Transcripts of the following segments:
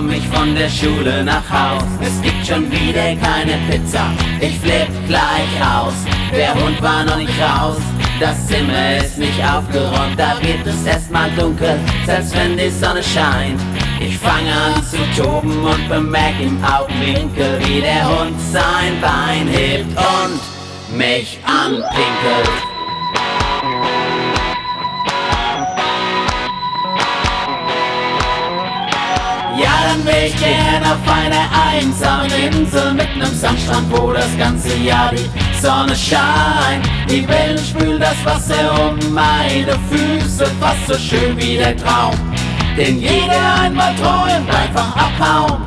komm ich von der Schule nach Haus. Es gibt schon wieder keine Pizza, ich flipp gleich aus. Der Hund war noch nicht raus, das Zimmer ist nicht aufgeräumt, da wird es erstmal dunkel, selbst wenn die Sonne scheint. Ich fange an zu toben und bemerk im Augenwinkel, wie der Hund sein Bein hebt und mich anpinkelt. Dann wär ich gern auf einer einsamen Insel mit nem Sandstrand, wo das ganze Jahr die Sonne scheint. Die Wellen spülen das Wasser um meine Füße, fast so schön wie der Traum, den jeder einmal träumt, einfach abhauen.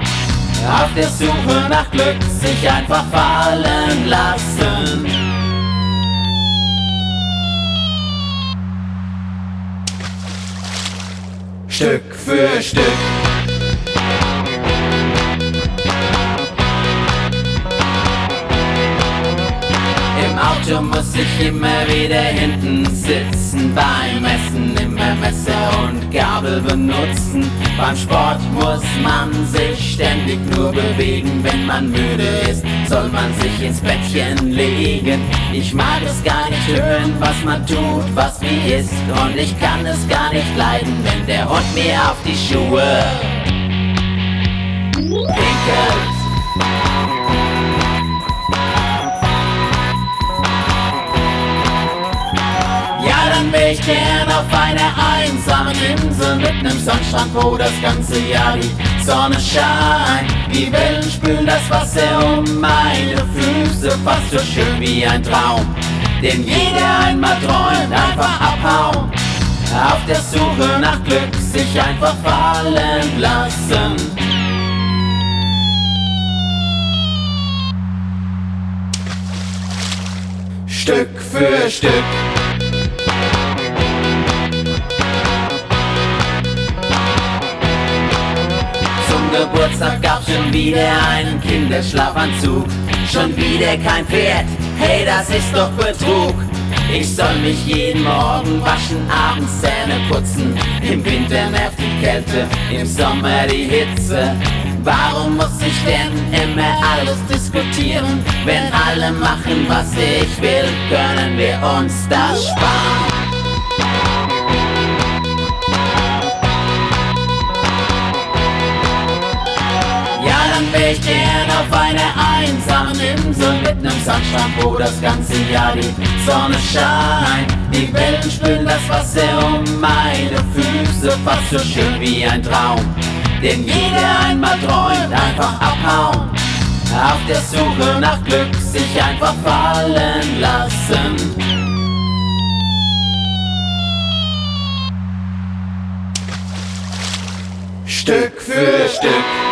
Auf der Suche nach Glück sich einfach fallen lassen. Stück für Stück. Auto muss ich immer wieder hinten sitzen. Beim Essen immer Messer und Gabel benutzen. Beim Sport muss man sich ständig nur bewegen. Wenn man müde ist, soll man sich ins Bettchen legen. Ich mag es gar nicht hören, was man tut, was wie ist. Und ich kann es gar nicht leiden, wenn der Hund mir auf die Schuhe pinkelt. Ich gern auf einer einsamen Insel mit nem Sandstrand, wo das ganze Jahr die Sonne scheint. Die Wellen spülen das Wasser um meine Füße, fast so schön wie ein Traum, den jeder einmal träumt, einfach abhauen. Auf der Suche nach Glück sich einfach fallen lassen. Stück für Stück. Geburtstag gab's schon wieder einen Kinderschlafanzug. Schon wieder kein Pferd, hey, das ist doch Betrug. Ich soll mich jeden Morgen waschen, abends Zähne putzen. Im Winter nervt die Kälte, im Sommer die Hitze. Warum muss ich denn immer alles diskutieren? Wenn alle machen, was ich will, können wir uns das sparen. Wär ich gern auf einer einsamen Insel mit nem Sandstrand, wo das ganze Jahr die Sonne scheint. Die Wellen spülen das Wasser um meine Füße, fast so schön wie ein Traum, den jeder einmal träumt, einfach abhauen. Auf der Suche nach Glück sich einfach fallen lassen. Stück für Stück.